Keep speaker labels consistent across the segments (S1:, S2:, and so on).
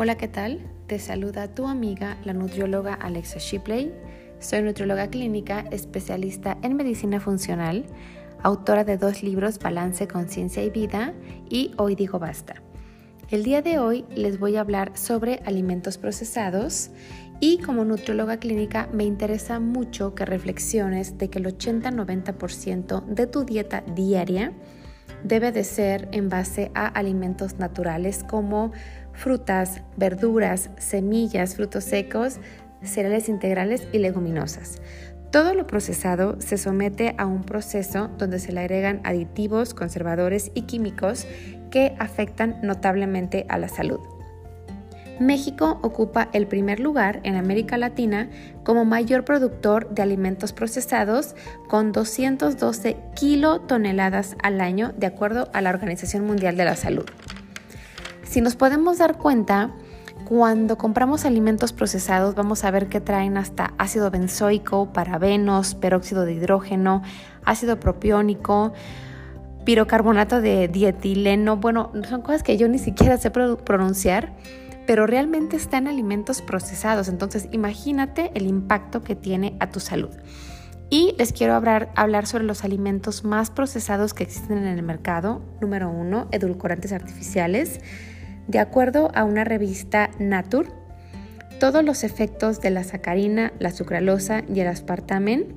S1: Hola, ¿qué tal? Te saluda tu amiga, la nutrióloga Alexa Shipley. Soy nutrióloga clínica, especialista en medicina funcional, autora de dos libros, Balance, Conciencia y Vida y Hoy digo basta. El día de hoy les voy a hablar sobre alimentos procesados y como nutrióloga clínica me interesa mucho que reflexiones de que el 80-90% de tu dieta diaria debe de ser en base a alimentos naturales como frutas, verduras, semillas, frutos secos, cereales integrales y leguminosas. Todo lo procesado se somete a un proceso donde se le agregan aditivos, conservadores y químicos que afectan notablemente a la salud. México ocupa el primer lugar en América Latina como mayor productor de alimentos procesados con 212 kilotoneladas al año de acuerdo a la Organización Mundial de la Salud. Si nos podemos dar cuenta, cuando compramos alimentos procesados vamos a ver que traen hasta ácido benzoico, parabenos, peróxido de hidrógeno, ácido propiónico, pirocarbonato de dietileno. Bueno, son cosas que yo ni siquiera sé pronunciar, pero realmente están en alimentos procesados. Entonces imagínate el impacto que tiene a tu salud. Y les quiero hablar, sobre los alimentos más procesados que existen en el mercado. Número uno, edulcorantes artificiales. De acuerdo a una revista Nature, todos los efectos de la sacarina, la sucralosa y el aspartamen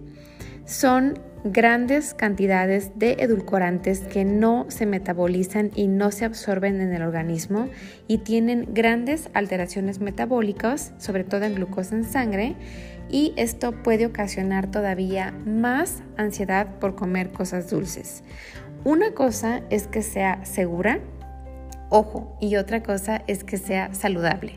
S1: son grandes cantidades de edulcorantes que no se metabolizan y no se absorben en el organismo y tienen grandes alteraciones metabólicas, sobre todo en glucosa en sangre, y esto puede ocasionar todavía más ansiedad por comer cosas dulces. Una cosa es que sea segura Ojo, y otra cosa es que sea saludable.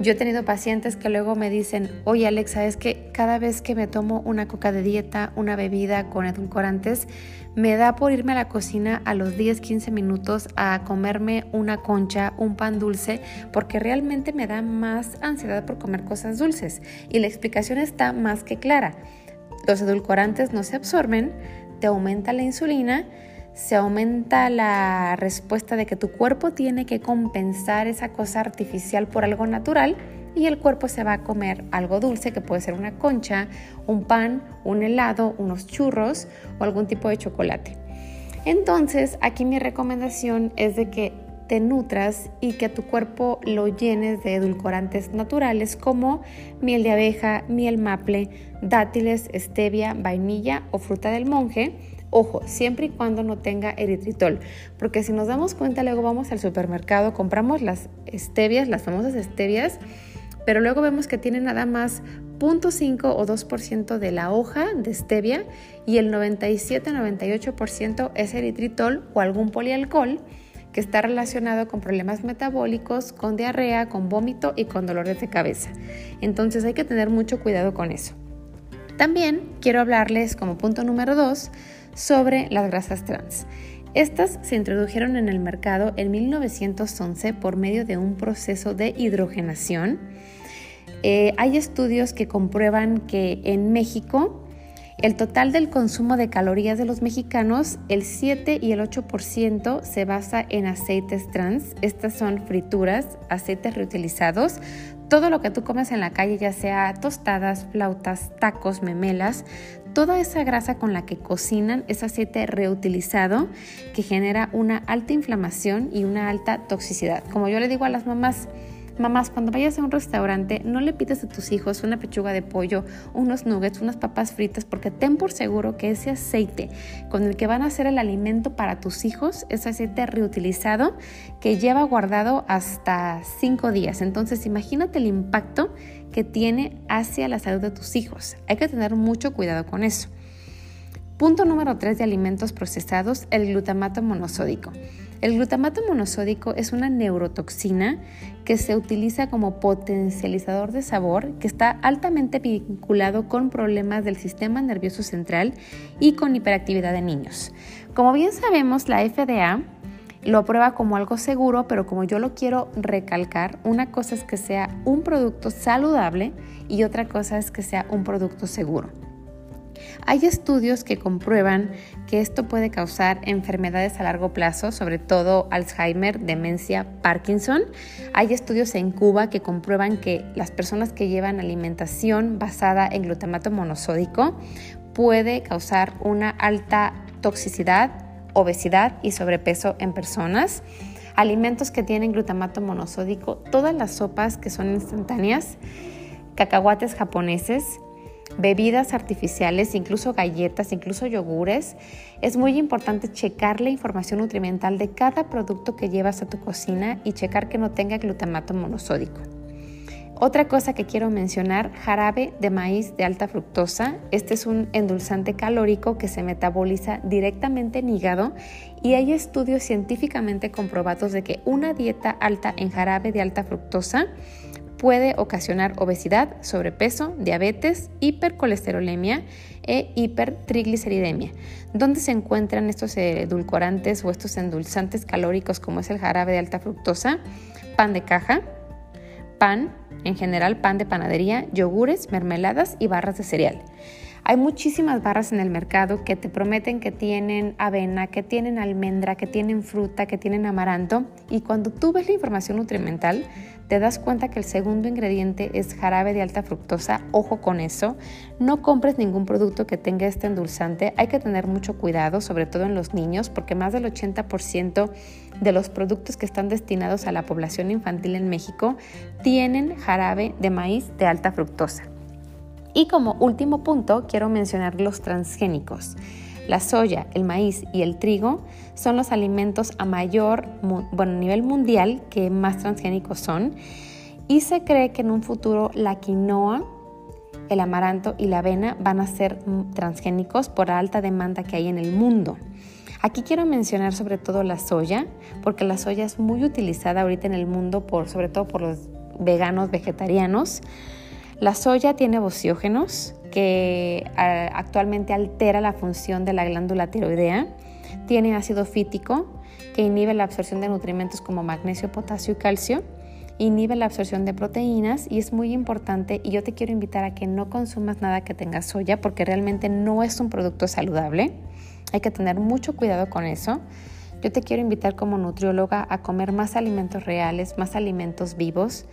S1: Yo he tenido pacientes que luego me dicen, oye Alexa, es que cada vez que me tomo una coca de dieta, una bebida con edulcorantes, me da por irme a la cocina a los 10, 15 minutos a comerme una concha, un pan dulce, porque realmente me da más ansiedad por comer cosas dulces. Y la explicación está más que clara. Los edulcorantes no se absorben, te aumenta la insulina, se aumenta la respuesta de que tu cuerpo tiene que compensar esa cosa artificial por algo natural y el cuerpo se va a comer algo dulce que puede ser una concha, un pan, un helado, unos churros o algún tipo de chocolate. Entonces, aquí mi recomendación es de que te nutras y que tu cuerpo lo llenes de edulcorantes naturales como miel de abeja, miel maple, dátiles, stevia, vainilla o fruta del monje Ojo, siempre y cuando no tenga eritritol, porque si nos damos cuenta, luego vamos al supermercado, compramos las stevias, las famosas stevias, pero luego vemos que tiene nada más 0.5 o 2% de la hoja de stevia y el 97-98% es eritritol o algún polialcohol que está relacionado con problemas metabólicos, con diarrea, con vómito y con dolores de cabeza. Entonces hay que tener mucho cuidado con eso. También quiero hablarles como punto número 2 sobre las grasas trans. Estas se introdujeron en el mercado en 1911 por medio de un proceso de hidrogenación. Eh, hay estudios que comprueban que en México el total del consumo de calorías de los mexicanos, el 7 y el 8% se basa en aceites trans. Estas son frituras, aceites reutilizados, todo lo que tú comes en la calle, ya sea tostadas, flautas, tacos, memelas, toda esa grasa con la que cocinan es aceite reutilizado que genera una alta inflamación y una alta toxicidad. Como yo le digo a las mamás, Mamás, cuando vayas a un restaurante, no le pides a tus hijos una pechuga de pollo, unos nuggets, unas papas fritas, porque ten por seguro que ese aceite con el que van a hacer el alimento para tus hijos es aceite reutilizado que lleva guardado hasta cinco días. Entonces, imagínate el impacto que tiene hacia la salud de tus hijos. Hay que tener mucho cuidado con eso. Punto número 3 de alimentos procesados, el glutamato monosódico. El glutamato monosódico es una neurotoxina que se utiliza como potencializador de sabor que está altamente vinculado con problemas del sistema nervioso central y con hiperactividad de niños. Como bien sabemos, la FDA lo aprueba como algo seguro, pero como yo lo quiero recalcar, una cosa es que sea un producto saludable y otra cosa es que sea un producto seguro. Hay estudios que comprueban que esto puede causar enfermedades a largo plazo, sobre todo Alzheimer, demencia, Parkinson. Hay estudios en Cuba que comprueban que las personas que llevan alimentación basada en glutamato monosódico puede causar una alta toxicidad, obesidad y sobrepeso en personas. Alimentos que tienen glutamato monosódico, todas las sopas que son instantáneas, cacahuates japoneses, bebidas artificiales, incluso galletas, incluso yogures, es muy importante checar la información nutrimental de cada producto que llevas a tu cocina y checar que no tenga glutamato monosódico. Otra cosa que quiero mencionar, jarabe de maíz de alta fructosa. Este es un endulzante calórico que se metaboliza directamente en hígado y hay estudios científicamente comprobados de que una dieta alta en jarabe de alta fructosa puede ocasionar obesidad, sobrepeso, diabetes, hipercolesterolemia e hipertrigliceridemia. ¿Dónde se encuentran estos edulcorantes o estos endulzantes calóricos como es el jarabe de alta fructosa? Pan de caja, pan, en general pan de panadería, yogures, mermeladas y barras de cereal. Hay muchísimas barras en el mercado que te prometen que tienen avena, que tienen almendra, que tienen fruta, que tienen amaranto y cuando tú ves la información nutrimental te das cuenta que el segundo ingrediente es jarabe de alta fructosa. Ojo con eso. No compres ningún producto que tenga este endulzante. Hay que tener mucho cuidado, sobre todo en los niños, porque más del 80% de los productos que están destinados a la población infantil en México tienen jarabe de maíz de alta fructosa. Y como último punto, quiero mencionar los transgénicos. La soya, el maíz y el trigo son los alimentos a mayor bueno, nivel mundial que más transgénicos son y se cree que en un futuro la quinoa, el amaranto y la avena van a ser transgénicos por la alta demanda que hay en el mundo. Aquí quiero mencionar sobre todo la soya, porque la soya es muy utilizada ahorita en el mundo, por, sobre todo por los veganos, vegetarianos. La soya tiene bociógenos, que actualmente altera la función de la glándula tiroidea. Tiene ácido fítico, que inhibe la absorción de nutrimentos como magnesio, potasio y calcio. Inhibe la absorción de proteínas y es muy importante y yo te quiero invitar a que no consumas nada que tenga soya porque realmente no es un producto saludable. Hay que tener mucho cuidado con eso. Yo te quiero invitar como nutrióloga a comer más alimentos reales, más alimentos vivos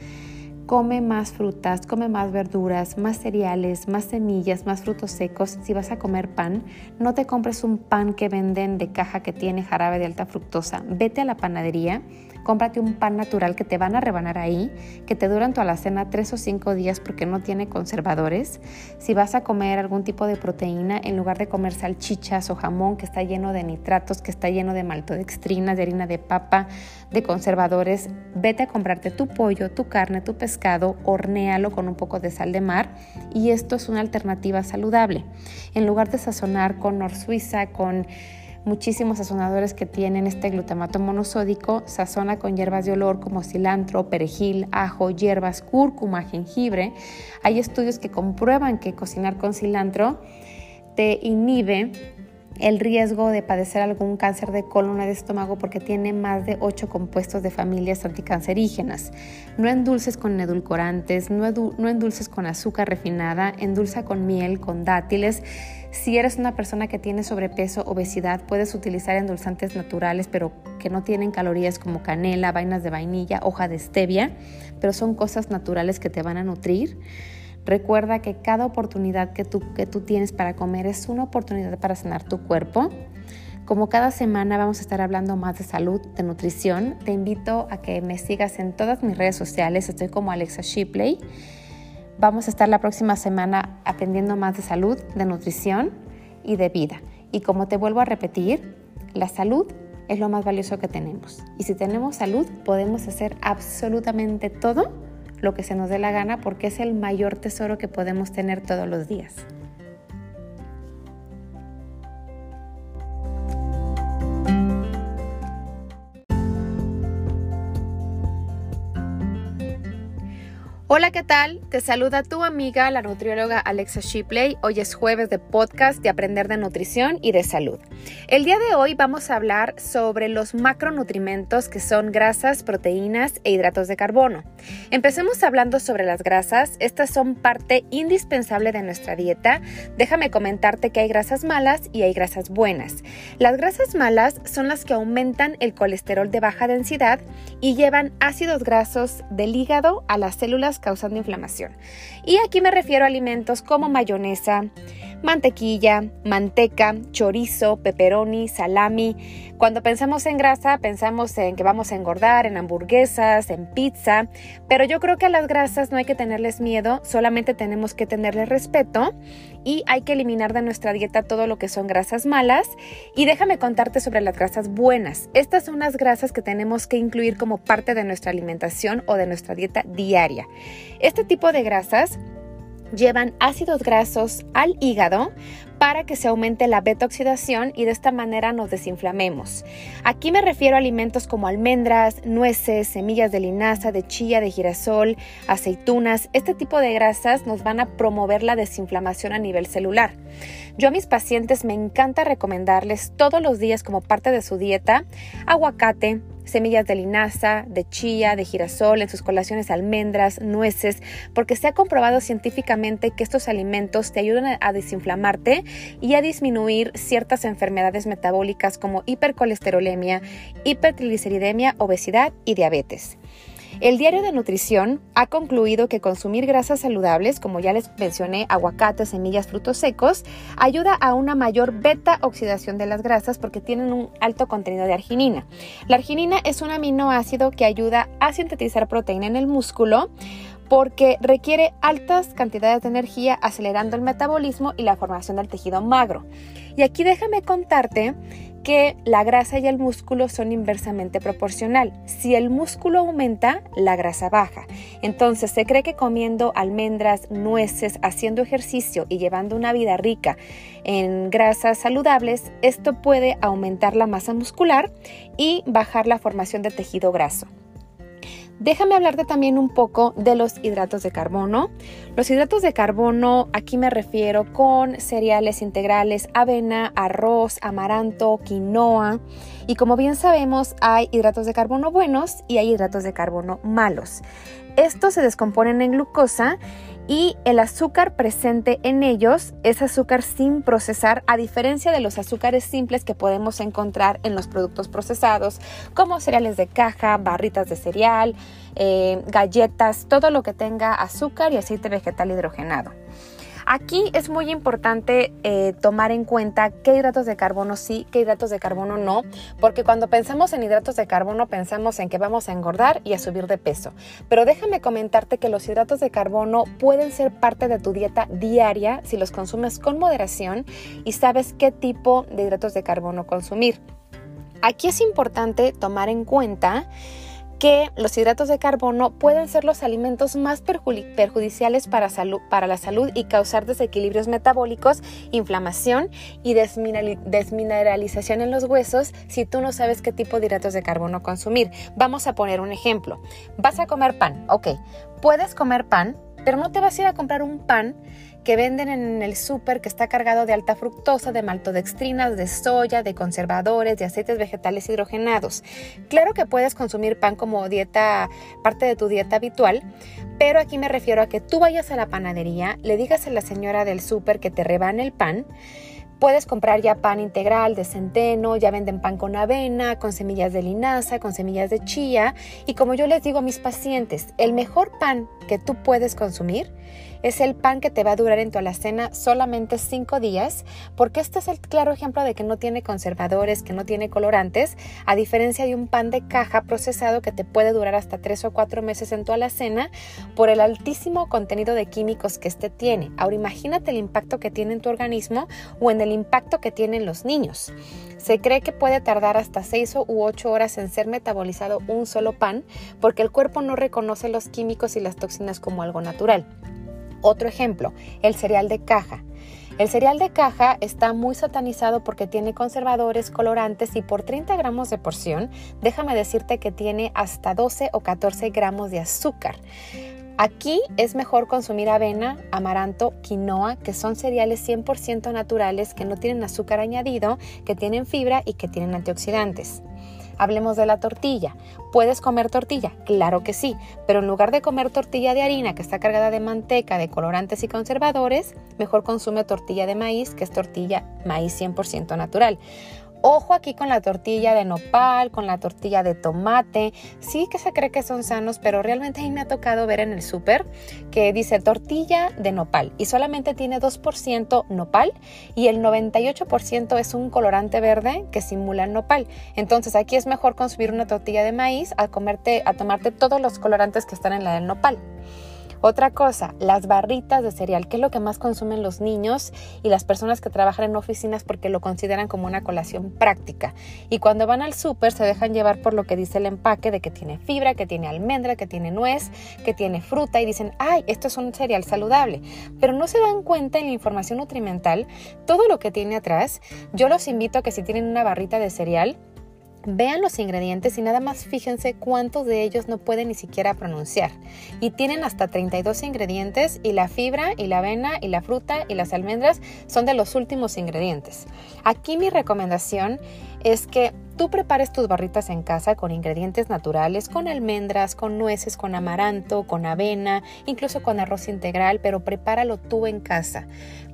S1: come más frutas, come más verduras, más cereales, más semillas, más frutos secos. Si vas a comer pan, no te compres un pan que venden de caja que tiene jarabe de alta fructosa. Vete a la panadería cómprate un pan natural que te van a rebanar ahí, que te duran toda la cena tres o cinco días porque no tiene conservadores. Si vas a comer algún tipo de proteína, en lugar de comer salchichas o jamón que está lleno de nitratos, que está lleno de maltodextrina, de harina de papa, de conservadores, vete a comprarte tu pollo, tu carne, tu pescado, hornéalo con un poco de sal de mar y esto es una alternativa saludable. En lugar de sazonar con nor suiza, con muchísimos sazonadores que tienen este glutamato monosódico, sazona con hierbas de olor como cilantro, perejil, ajo, hierbas, cúrcuma, jengibre. Hay estudios que comprueban que cocinar con cilantro te inhibe el riesgo de padecer algún cáncer de colon o de estómago porque tiene más de 8 compuestos de familias anticancerígenas. No endulces con edulcorantes, no, no endulces con azúcar refinada, endulza con miel, con dátiles. Si eres una persona que tiene sobrepeso, obesidad, puedes utilizar endulzantes naturales, pero que no tienen calorías como canela, vainas de vainilla, hoja de stevia, pero son cosas naturales que te van a nutrir. Recuerda que cada oportunidad que tú, que tú tienes para comer es una oportunidad para sanar tu cuerpo. Como cada semana vamos a estar hablando más de salud, de nutrición, te invito a que me sigas en todas mis redes sociales. Estoy como Alexa Shipley. Vamos a estar la próxima semana aprendiendo más de salud, de nutrición y de vida. Y como te vuelvo a repetir, la salud es lo más valioso que tenemos. Y si tenemos salud, podemos hacer absolutamente todo lo que se nos dé la gana porque es el mayor tesoro que podemos tener todos los días. Hola, ¿qué tal? Te saluda tu amiga, la nutrióloga Alexa Shipley. Hoy es jueves de podcast de Aprender de Nutrición y de Salud. El día de hoy vamos a hablar sobre los macronutrimentos que son grasas, proteínas e hidratos de carbono. Empecemos hablando sobre las grasas. Estas son parte indispensable de nuestra dieta. Déjame comentarte que hay grasas malas y hay grasas buenas. Las grasas malas son las que aumentan el colesterol de baja densidad y llevan ácidos grasos del hígado a las células causando inflamación. Y aquí me refiero a alimentos como mayonesa, mantequilla, manteca, chorizo, pepperoni, salami. Cuando pensamos en grasa, pensamos en que vamos a engordar, en hamburguesas, en pizza, pero yo creo que a las grasas no hay que tenerles miedo, solamente tenemos que tenerles respeto y hay que eliminar de nuestra dieta todo lo que son grasas malas. Y déjame contarte sobre las grasas buenas. Estas son las grasas que tenemos que incluir como parte de nuestra alimentación o de nuestra dieta diaria. Este tipo de grasas llevan ácidos grasos al hígado para que se aumente la beta-oxidación y de esta manera nos desinflamemos. Aquí me refiero a alimentos como almendras, nueces, semillas de linaza, de chía, de girasol, aceitunas. Este tipo de grasas nos van a promover la desinflamación a nivel celular. Yo a mis pacientes me encanta recomendarles todos los días como parte de su dieta aguacate, semillas de linaza, de chía, de girasol, en sus colaciones almendras, nueces, porque se ha comprobado científicamente que estos alimentos te ayudan a desinflamarte y a disminuir ciertas enfermedades metabólicas como hipercolesterolemia, hipertrigliceridemia, obesidad y diabetes. El diario de nutrición ha concluido que consumir grasas saludables, como ya les mencioné, aguacate, semillas, frutos secos, ayuda a una mayor beta oxidación de las grasas porque tienen un alto contenido de arginina. La arginina es un aminoácido que ayuda a sintetizar proteína en el músculo porque requiere altas cantidades de energía acelerando el metabolismo y la formación del tejido magro. Y aquí déjame contarte que la grasa y el músculo son inversamente proporcional. Si el músculo aumenta, la grasa baja. Entonces se cree que comiendo almendras, nueces, haciendo ejercicio y llevando una vida rica en grasas saludables, esto puede aumentar la masa muscular y bajar la formación de tejido graso. Déjame hablarte también un poco de los hidratos de carbono. Los hidratos de carbono, aquí me refiero con cereales integrales, avena, arroz, amaranto, quinoa. Y como bien sabemos, hay hidratos de carbono buenos y hay hidratos de carbono malos. Estos se descomponen en glucosa y el azúcar presente en ellos es azúcar sin procesar, a diferencia de los azúcares simples que podemos encontrar en los productos procesados, como cereales de caja, barritas de cereal, eh, galletas, todo lo que tenga azúcar y aceite vegetal hidrogenado. Aquí es muy importante eh, tomar en cuenta qué hidratos de carbono sí, qué hidratos de carbono no, porque cuando pensamos en hidratos de carbono pensamos en que vamos a engordar y a subir de peso. Pero déjame comentarte que los hidratos de carbono pueden ser parte de tu dieta diaria si los consumes con moderación y sabes qué tipo de hidratos de carbono consumir. Aquí es importante tomar en cuenta que los hidratos de carbono pueden ser los alimentos más perjudiciales para, para la salud y causar desequilibrios metabólicos, inflamación y desmineralización en los huesos si tú no sabes qué tipo de hidratos de carbono consumir. Vamos a poner un ejemplo. Vas a comer pan, ok. Puedes comer pan, pero no te vas a ir a comprar un pan que venden en el súper que está cargado de alta fructosa, de maltodextrinas, de soya, de conservadores, de aceites vegetales hidrogenados. Claro que puedes consumir pan como dieta, parte de tu dieta habitual, pero aquí me refiero a que tú vayas a la panadería, le digas a la señora del súper que te rebane el pan, Puedes comprar ya pan integral de centeno, ya venden pan con avena, con semillas de linaza, con semillas de chía. Y como yo les digo a mis pacientes, el mejor pan que tú puedes consumir es el pan que te va a durar en tu alacena solamente cinco días, porque este es el claro ejemplo de que no tiene conservadores, que no tiene colorantes, a diferencia de un pan de caja procesado que te puede durar hasta tres o cuatro meses en tu alacena por el altísimo contenido de químicos que este tiene. Ahora imagínate el impacto que tiene en tu organismo o en el impacto que tienen los niños. Se cree que puede tardar hasta seis u ocho horas en ser metabolizado un solo pan porque el cuerpo no reconoce los químicos y las toxinas como algo natural. Otro ejemplo, el cereal de caja. El cereal de caja está muy satanizado porque tiene conservadores, colorantes y por 30 gramos de porción, déjame decirte que tiene hasta 12 o 14 gramos de azúcar. Aquí es mejor consumir avena, amaranto, quinoa, que son cereales 100% naturales que no tienen azúcar añadido, que tienen fibra y que tienen antioxidantes. Hablemos de la tortilla. ¿Puedes comer tortilla? Claro que sí, pero en lugar de comer tortilla de harina que está cargada de manteca, de colorantes y conservadores, mejor consume tortilla de maíz, que es tortilla maíz 100% natural. Ojo aquí con la tortilla de nopal, con la tortilla de tomate. Sí que se cree que son sanos, pero realmente a mí me ha tocado ver en el súper que dice tortilla de nopal y solamente tiene 2% nopal y el 98% es un colorante verde que simula el nopal. Entonces aquí es mejor consumir una tortilla de maíz a comerte, a tomarte todos los colorantes que están en la del nopal. Otra cosa, las barritas de cereal, que es lo que más consumen los niños y las personas que trabajan en oficinas porque lo consideran como una colación práctica. Y cuando van al súper se dejan llevar por lo que dice el empaque de que tiene fibra, que tiene almendra, que tiene nuez, que tiene fruta y dicen, ay, esto es un cereal saludable. Pero no se dan cuenta en la información nutrimental todo lo que tiene atrás. Yo los invito a que si tienen una barrita de cereal, Vean los ingredientes y nada más fíjense cuántos de ellos no pueden ni siquiera pronunciar. Y tienen hasta 32 ingredientes y la fibra y la avena y la fruta y las almendras son de los últimos ingredientes. Aquí mi recomendación es que tú prepares tus barritas en casa con ingredientes naturales, con almendras, con nueces, con amaranto, con avena, incluso con arroz integral, pero prepáralo tú en casa.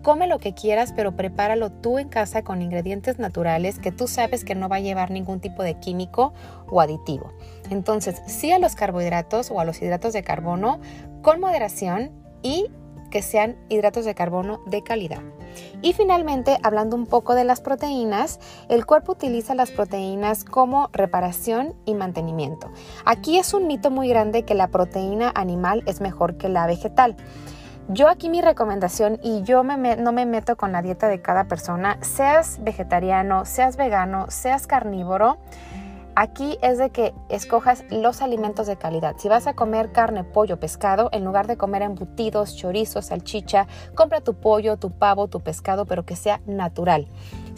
S1: Come lo que quieras, pero prepáralo tú en casa con ingredientes naturales que tú sabes que no va a llevar ningún tipo de químico o aditivo. Entonces, sí a los carbohidratos o a los hidratos de carbono con moderación y que sean hidratos de carbono de calidad. Y finalmente, hablando un poco de las proteínas, el cuerpo utiliza las proteínas como reparación y mantenimiento. Aquí es un mito muy grande que la proteína animal es mejor que la vegetal. Yo aquí mi recomendación, y yo no me meto con la dieta de cada persona, seas vegetariano, seas vegano, seas carnívoro, Aquí es de que escojas los alimentos de calidad. Si vas a comer carne, pollo, pescado, en lugar de comer embutidos, chorizos, salchicha, compra tu pollo, tu pavo, tu pescado, pero que sea natural.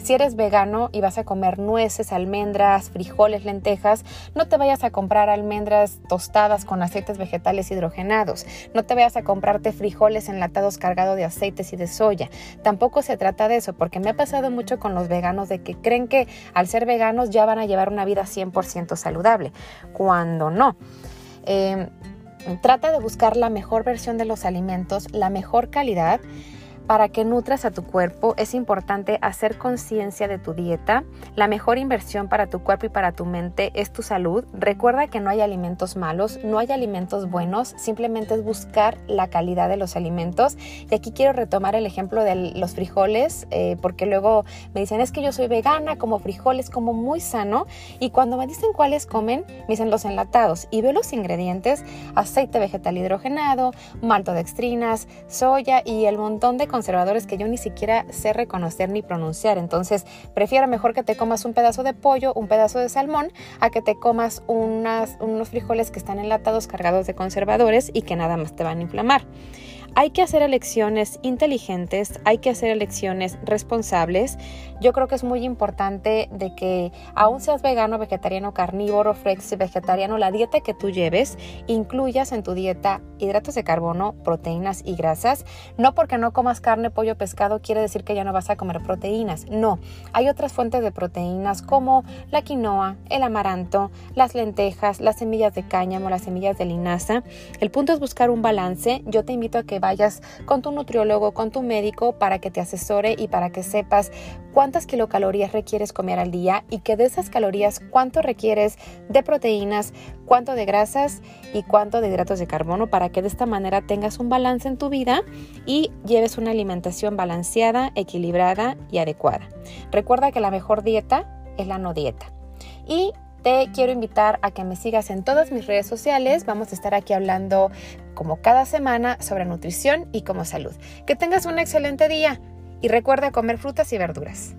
S1: Si eres vegano y vas a comer nueces, almendras, frijoles, lentejas, no te vayas a comprar almendras tostadas con aceites vegetales hidrogenados. No te vayas a comprarte frijoles enlatados cargados de aceites y de soya. Tampoco se trata de eso, porque me ha pasado mucho con los veganos de que creen que al ser veganos ya van a llevar una vida 100% saludable, cuando no. Em, trata de buscar la mejor versión de los alimentos, la mejor calidad para que nutras a tu cuerpo es importante hacer conciencia de tu dieta. La mejor inversión para tu cuerpo y para tu mente es tu salud. Recuerda que no hay alimentos malos, no hay alimentos buenos, simplemente es buscar la calidad de los alimentos. Y aquí quiero retomar el ejemplo de los frijoles, eh, porque luego me dicen, es que yo soy vegana, como frijoles, como muy sano. Y cuando me dicen cuáles comen, me dicen los enlatados. Y veo los ingredientes, aceite vegetal hidrogenado, maltodextrinas, soya y el montón de conservadores que yo ni siquiera sé reconocer ni pronunciar. Entonces, prefiero mejor que te comas un pedazo de pollo, un pedazo de salmón, a que te comas unos frijoles que están enlatados cargados de conservadores y que nada más te van a inflamar. Hay que hacer elecciones inteligentes, hay que hacer elecciones responsables. Yo creo que es muy importante de que aún seas vegano, vegetariano, carnívoro, flexi, vegetariano, la dieta que tú lleves, incluyas en tu dieta hidratos de carbono, proteínas y grasas. No porque no comas carne, pollo, pescado quiere decir que ya no vas a comer proteínas. No, hay otras fuentes de proteínas como la quinoa, el amaranto, las lentejas, las semillas de cáñamo, las semillas de linaza. El punto es buscar un balance. Yo te invito a que vayas con tu nutriólogo, con tu médico para que te asesore y para que sepas cuántas kilocalorías requieres comer al día y que de esas calorías cuánto requieres de proteínas, cuánto de grasas y cuánto de hidratos de carbono para que de esta manera tengas un balance en tu vida y lleves una alimentación balanceada, equilibrada y adecuada. Recuerda que la mejor dieta es la no dieta. Y te quiero invitar a que me sigas en todas mis redes sociales. Vamos a estar aquí hablando como cada semana sobre nutrición y como salud. Que tengas un excelente día y recuerda comer frutas y verduras.